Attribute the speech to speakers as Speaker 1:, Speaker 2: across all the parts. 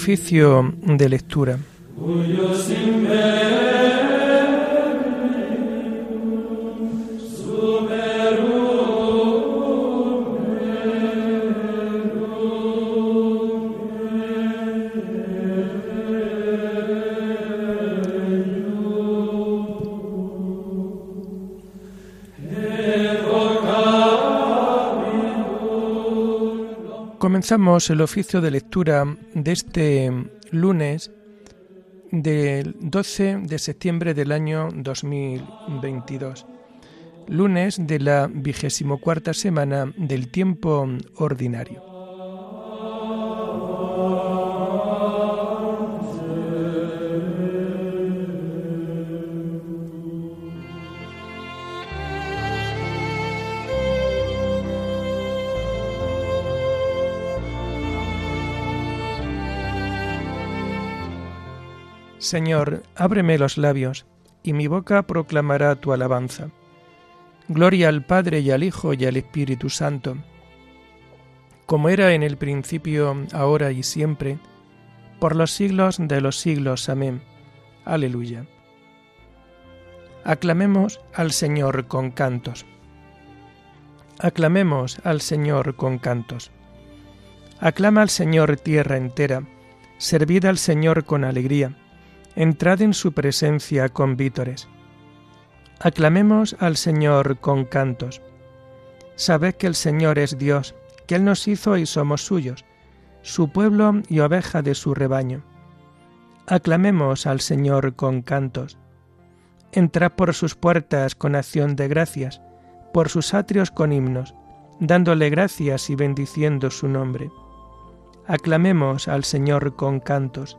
Speaker 1: Oficio de lectura. Comenzamos el oficio de lectura de este lunes del 12 de septiembre del año 2022, lunes de la vigésimo cuarta semana del tiempo ordinario. Señor, ábreme los labios, y mi boca proclamará tu alabanza. Gloria al Padre y al Hijo y al Espíritu Santo, como era en el principio, ahora y siempre, por los siglos de los siglos. Amén. Aleluya. Aclamemos al Señor con cantos. Aclamemos al Señor con cantos. Aclama al Señor tierra entera, servid al Señor con alegría entrad en su presencia con vítores. Aclamemos al Señor con cantos. Sabed que el Señor es Dios, que Él nos hizo y somos suyos, su pueblo y oveja de su rebaño. Aclamemos al Señor con cantos. Entrad por sus puertas con acción de gracias, por sus atrios con himnos, dándole gracias y bendiciendo su nombre. Aclamemos al Señor con cantos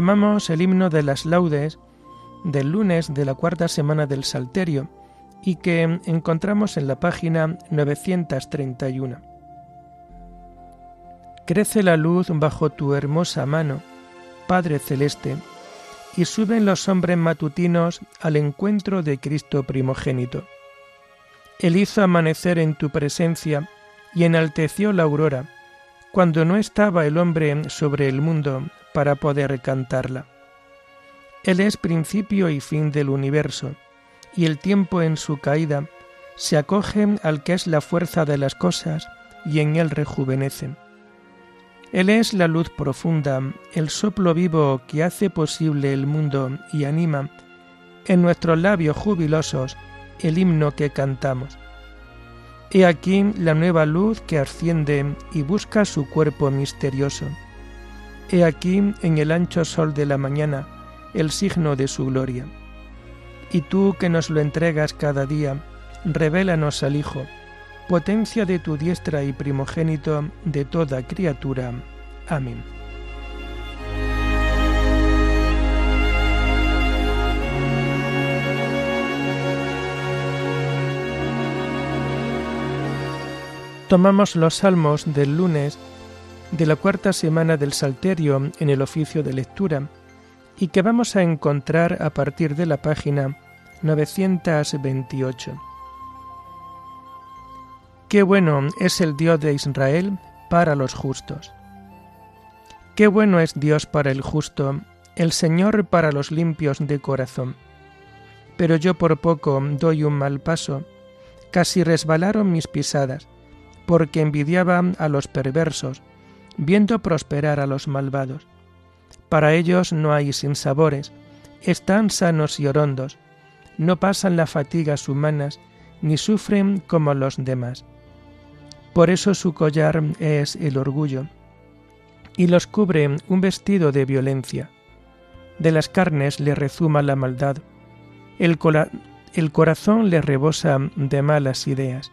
Speaker 1: Tomamos el himno de las laudes del lunes de la cuarta semana del Salterio y que encontramos en la página 931. Crece la luz bajo tu hermosa mano, Padre Celeste, y suben los hombres matutinos al encuentro de Cristo primogénito. Él hizo amanecer en tu presencia y enalteció la aurora, cuando no estaba el hombre sobre el mundo para poder cantarla. Él es principio y fin del universo, y el tiempo en su caída se acoge al que es la fuerza de las cosas y en él rejuvenece. Él es la luz profunda, el soplo vivo que hace posible el mundo y anima en nuestros labios jubilosos el himno que cantamos. He aquí la nueva luz que asciende y busca su cuerpo misterioso. He aquí en el ancho sol de la mañana el signo de su gloria. Y tú que nos lo entregas cada día, revélanos al Hijo, potencia de tu diestra y primogénito de toda criatura. Amén. Tomamos los salmos del lunes de la cuarta semana del Salterio en el oficio de lectura y que vamos a encontrar a partir de la página 928. Qué bueno es el Dios de Israel para los justos. Qué bueno es Dios para el justo, el Señor para los limpios de corazón. Pero yo por poco doy un mal paso, casi resbalaron mis pisadas, porque envidiaba a los perversos, viendo prosperar a los malvados. Para ellos no hay sinsabores, están sanos y orondos, no pasan las fatigas humanas, ni sufren como los demás. Por eso su collar es el orgullo, y los cubre un vestido de violencia. De las carnes le rezuma la maldad, el, el corazón le rebosa de malas ideas.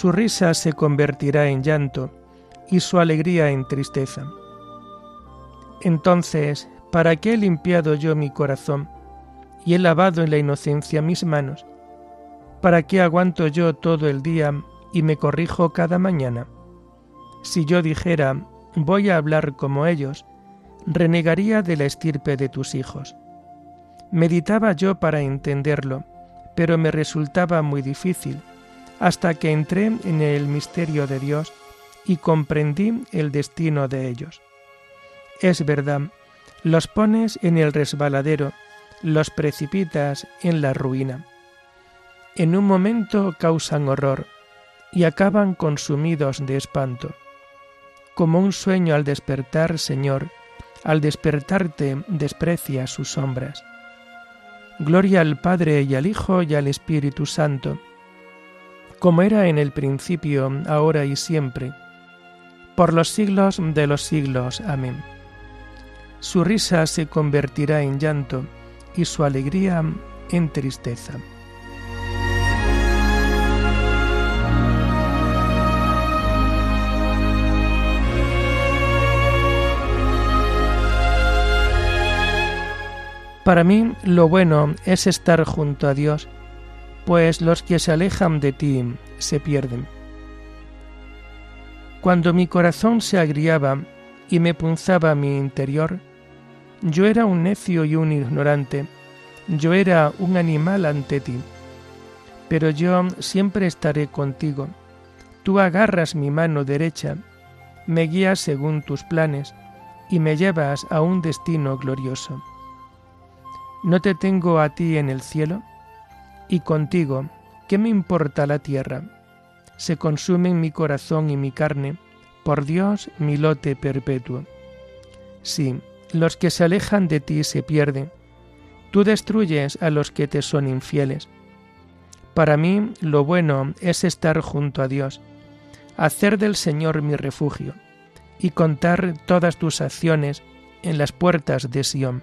Speaker 1: Su risa se convertirá en llanto y su alegría en tristeza. Entonces, ¿para qué he limpiado yo mi corazón y he lavado en la inocencia mis manos? ¿Para qué aguanto yo todo el día y me corrijo cada mañana? Si yo dijera, voy a hablar como ellos, renegaría de la estirpe de tus hijos. Meditaba yo para entenderlo, pero me resultaba muy difícil hasta que entré en el misterio de Dios y comprendí el destino de ellos. Es verdad, los pones en el resbaladero, los precipitas en la ruina. En un momento causan horror y acaban consumidos de espanto. Como un sueño al despertar, Señor, al despertarte desprecia sus sombras. Gloria al Padre y al Hijo y al Espíritu Santo, como era en el principio, ahora y siempre, por los siglos de los siglos. Amén. Su risa se convertirá en llanto y su alegría en tristeza. Para mí lo bueno es estar junto a Dios pues los que se alejan de ti se pierden. Cuando mi corazón se agriaba y me punzaba mi interior, yo era un necio y un ignorante, yo era un animal ante ti, pero yo siempre estaré contigo. Tú agarras mi mano derecha, me guías según tus planes y me llevas a un destino glorioso. ¿No te tengo a ti en el cielo? Y contigo, ¿qué me importa la tierra? Se consumen mi corazón y mi carne, por Dios mi lote perpetuo. Sí, los que se alejan de ti se pierden, tú destruyes a los que te son infieles. Para mí lo bueno es estar junto a Dios, hacer del Señor mi refugio y contar todas tus acciones en las puertas de Sión.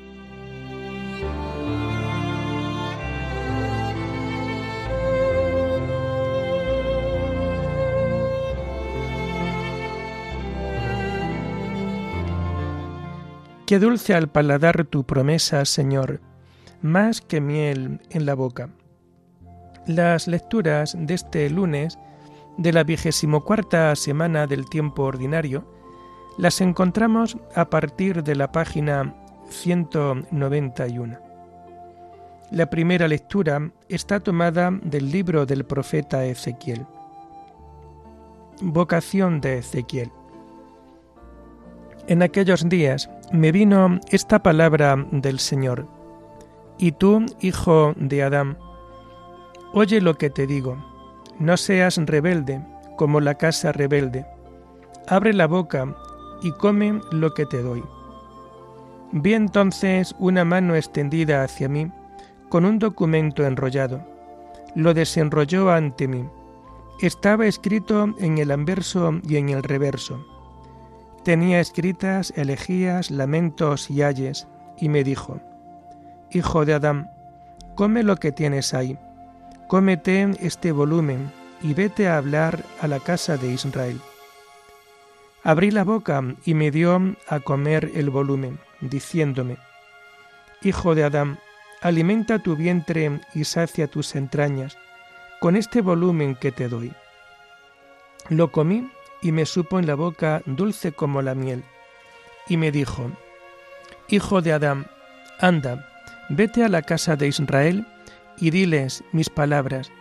Speaker 1: Qué dulce al paladar tu promesa, Señor, más que miel en la boca. Las lecturas de este lunes de la vigésimo cuarta semana del tiempo ordinario las encontramos a partir de la página 191. La primera lectura está tomada del libro del profeta Ezequiel. Vocación de Ezequiel. En aquellos días me vino esta palabra del Señor. Y tú, hijo de Adán, oye lo que te digo, no seas rebelde como la casa rebelde, abre la boca y come lo que te doy. Vi entonces una mano extendida hacia mí con un documento enrollado. Lo desenrolló ante mí. Estaba escrito en el anverso y en el reverso Tenía escritas elegías, lamentos y ayes, y me dijo, Hijo de Adán, come lo que tienes ahí, cómete este volumen y vete a hablar a la casa de Israel. Abrí la boca y me dio a comer el volumen, diciéndome, Hijo de Adán, alimenta tu vientre y sacia tus entrañas con este volumen que te doy. Lo comí y me supo en la boca dulce como la miel, y me dijo, Hijo de Adán, anda, vete a la casa de Israel y diles mis palabras,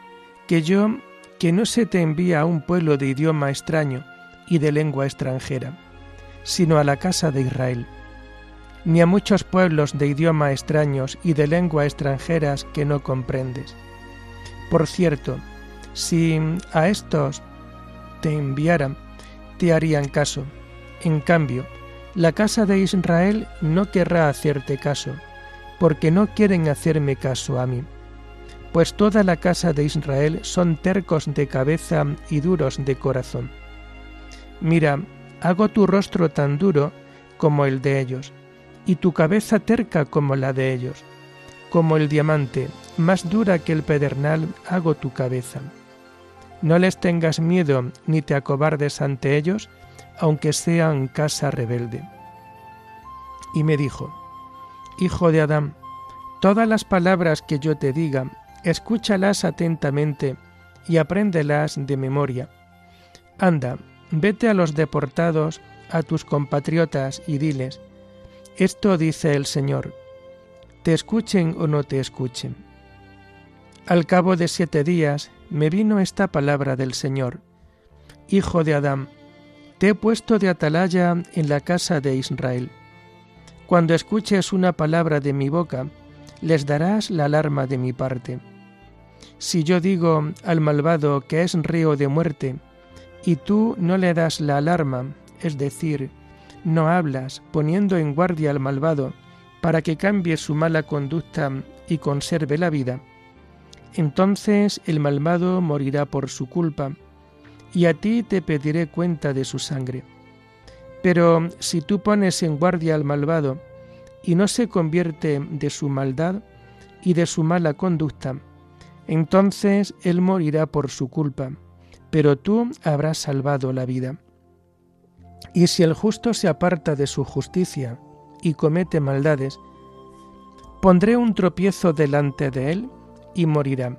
Speaker 1: que yo, que no se te envía a un pueblo de idioma extraño y de lengua extranjera, sino a la casa de Israel ni a muchos pueblos de idioma extraños y de lengua extranjeras que no comprendes. Por cierto, si a estos te enviaran, te harían caso. En cambio, la casa de Israel no querrá hacerte caso, porque no quieren hacerme caso a mí. Pues toda la casa de Israel son tercos de cabeza y duros de corazón. Mira, hago tu rostro tan duro como el de ellos, y tu cabeza terca como la de ellos. Como el diamante, más dura que el pedernal, hago tu cabeza. No les tengas miedo ni te acobardes ante ellos, aunque sean casa rebelde. Y me dijo, Hijo de Adán, todas las palabras que yo te diga, escúchalas atentamente y apréndelas de memoria. Anda, vete a los deportados, a tus compatriotas, y diles, esto dice el Señor, te escuchen o no te escuchen. Al cabo de siete días me vino esta palabra del Señor, Hijo de Adán, te he puesto de atalaya en la casa de Israel. Cuando escuches una palabra de mi boca, les darás la alarma de mi parte. Si yo digo al malvado que es río de muerte, y tú no le das la alarma, es decir, no hablas poniendo en guardia al malvado para que cambie su mala conducta y conserve la vida, entonces el malvado morirá por su culpa, y a ti te pediré cuenta de su sangre. Pero si tú pones en guardia al malvado, y no se convierte de su maldad y de su mala conducta, entonces él morirá por su culpa, pero tú habrás salvado la vida. Y si el justo se aparta de su justicia y comete maldades, pondré un tropiezo delante de él y morirá.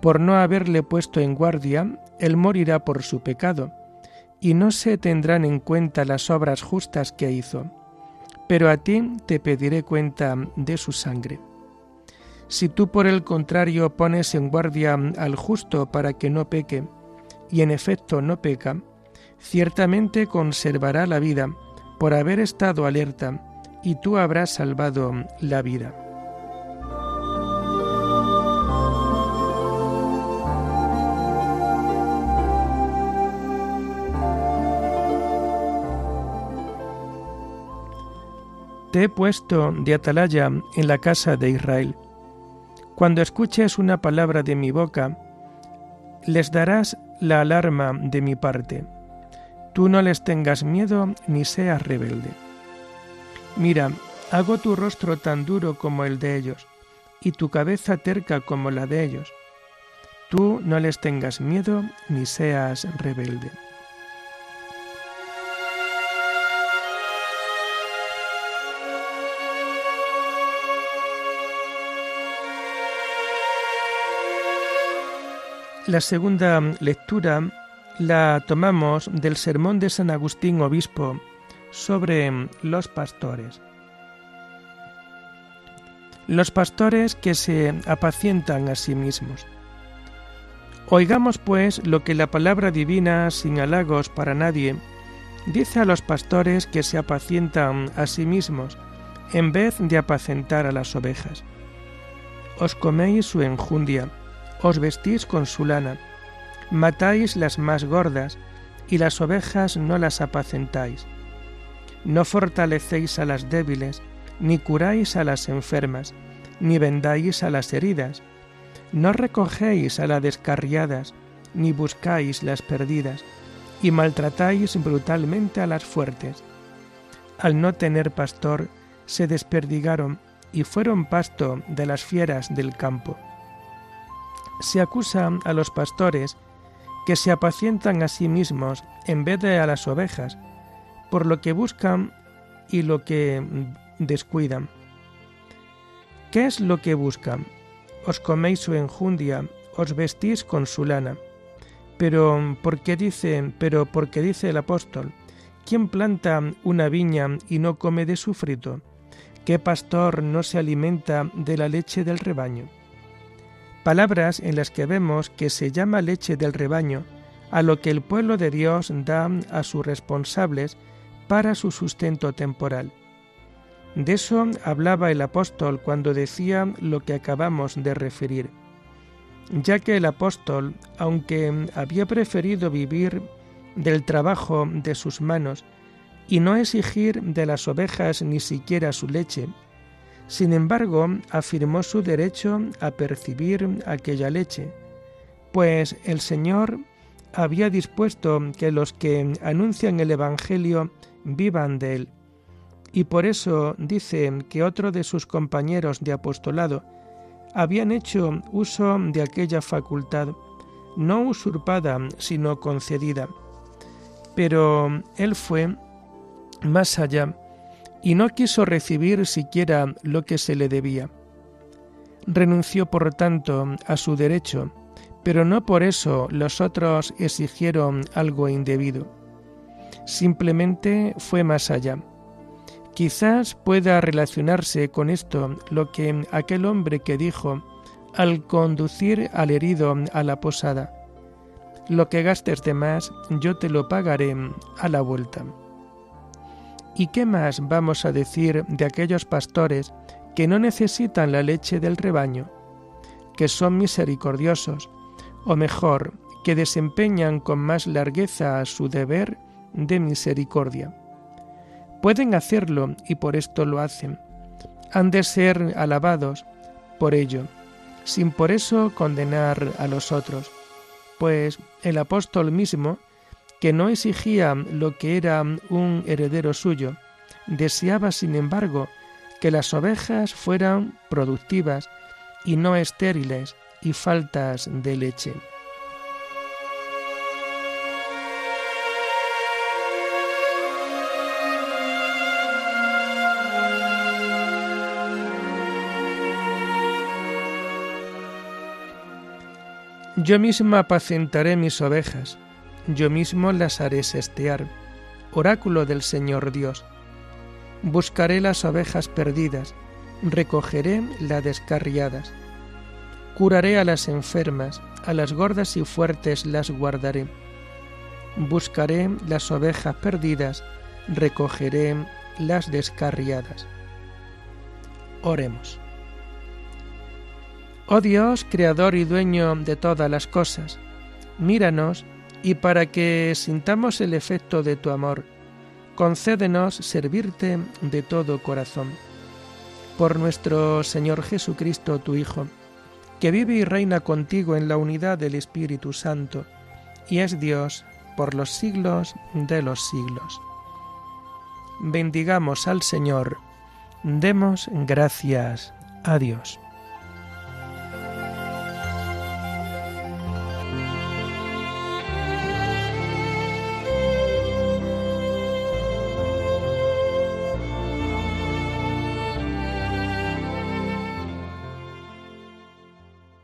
Speaker 1: Por no haberle puesto en guardia, él morirá por su pecado, y no se tendrán en cuenta las obras justas que hizo. Pero a ti te pediré cuenta de su sangre. Si tú por el contrario pones en guardia al justo para que no peque, y en efecto no peca, ciertamente conservará la vida por haber estado alerta, y tú habrás salvado la vida. Te he puesto de atalaya en la casa de Israel. Cuando escuches una palabra de mi boca, les darás la alarma de mi parte Tú no les tengas miedo ni seas rebelde. Mira, hago tu rostro tan duro como el de ellos, y tu cabeza terca como la de ellos. Tú no les tengas miedo ni seas rebelde. La segunda lectura la tomamos del sermón de San Agustín Obispo sobre los pastores. Los pastores que se apacientan a sí mismos. Oigamos pues lo que la palabra divina, sin halagos para nadie, dice a los pastores que se apacientan a sí mismos en vez de apacentar a las ovejas. Os coméis su enjundia, os vestís con su lana, matáis las más gordas, y las ovejas no las apacentáis. No fortalecéis a las débiles, ni curáis a las enfermas, ni vendáis a las heridas. No recogéis a las descarriadas, ni buscáis las perdidas, y maltratáis brutalmente a las fuertes. Al no tener pastor, se desperdigaron y fueron pasto de las fieras del campo. Se acusa a los pastores que se apacientan a sí mismos en vez de a las ovejas, por lo que buscan y lo que descuidan. ¿Qué es lo que buscan? Os coméis su enjundia, os vestís con su lana. Pero porque dice, pero porque dice el apóstol, ¿quién planta una viña y no come de su fruto? ¿Qué pastor no se alimenta de la leche del rebaño? Palabras en las que vemos que se llama leche del rebaño a lo que el pueblo de Dios da a sus responsables para su sustento temporal. De eso hablaba el apóstol cuando decía lo que acabamos de referir, ya que el apóstol, aunque había preferido vivir del trabajo de sus manos y no exigir de las ovejas ni siquiera su leche, sin embargo afirmó su derecho a percibir aquella leche, pues el Señor había dispuesto que los que anuncian el Evangelio vivan de él. Y por eso dice que otro de sus compañeros de apostolado habían hecho uso de aquella facultad, no usurpada, sino concedida. Pero él fue más allá y no quiso recibir siquiera lo que se le debía. Renunció, por tanto, a su derecho, pero no por eso los otros exigieron algo indebido. Simplemente fue más allá. Quizás pueda relacionarse con esto lo que aquel hombre que dijo al conducir al herido a la posada, lo que gastes de más yo te lo pagaré a la vuelta. ¿Y qué más vamos a decir de aquellos pastores que no necesitan la leche del rebaño, que son misericordiosos, o mejor, que desempeñan con más largueza su deber de misericordia. Pueden hacerlo y por esto lo hacen. Han de ser alabados por ello, sin por eso condenar a los otros, pues el apóstol mismo, que no exigía lo que era un heredero suyo, deseaba, sin embargo, que las ovejas fueran productivas y no estériles, y faltas de leche. Yo mismo apacentaré mis ovejas, yo mismo las haré sestear, oráculo del Señor Dios. Buscaré las ovejas perdidas, recogeré las descarriadas Curaré a las enfermas, a las gordas y fuertes las guardaré. Buscaré las ovejas perdidas, recogeré las descarriadas. Oremos. Oh Dios, Creador y Dueño de todas las cosas, míranos y para que sintamos el efecto de tu amor, concédenos servirte de todo corazón. Por nuestro Señor Jesucristo, tu Hijo, que vive y reina contigo en la unidad del Espíritu Santo, y es Dios por los siglos de los siglos. Bendigamos al Señor, demos gracias a Dios.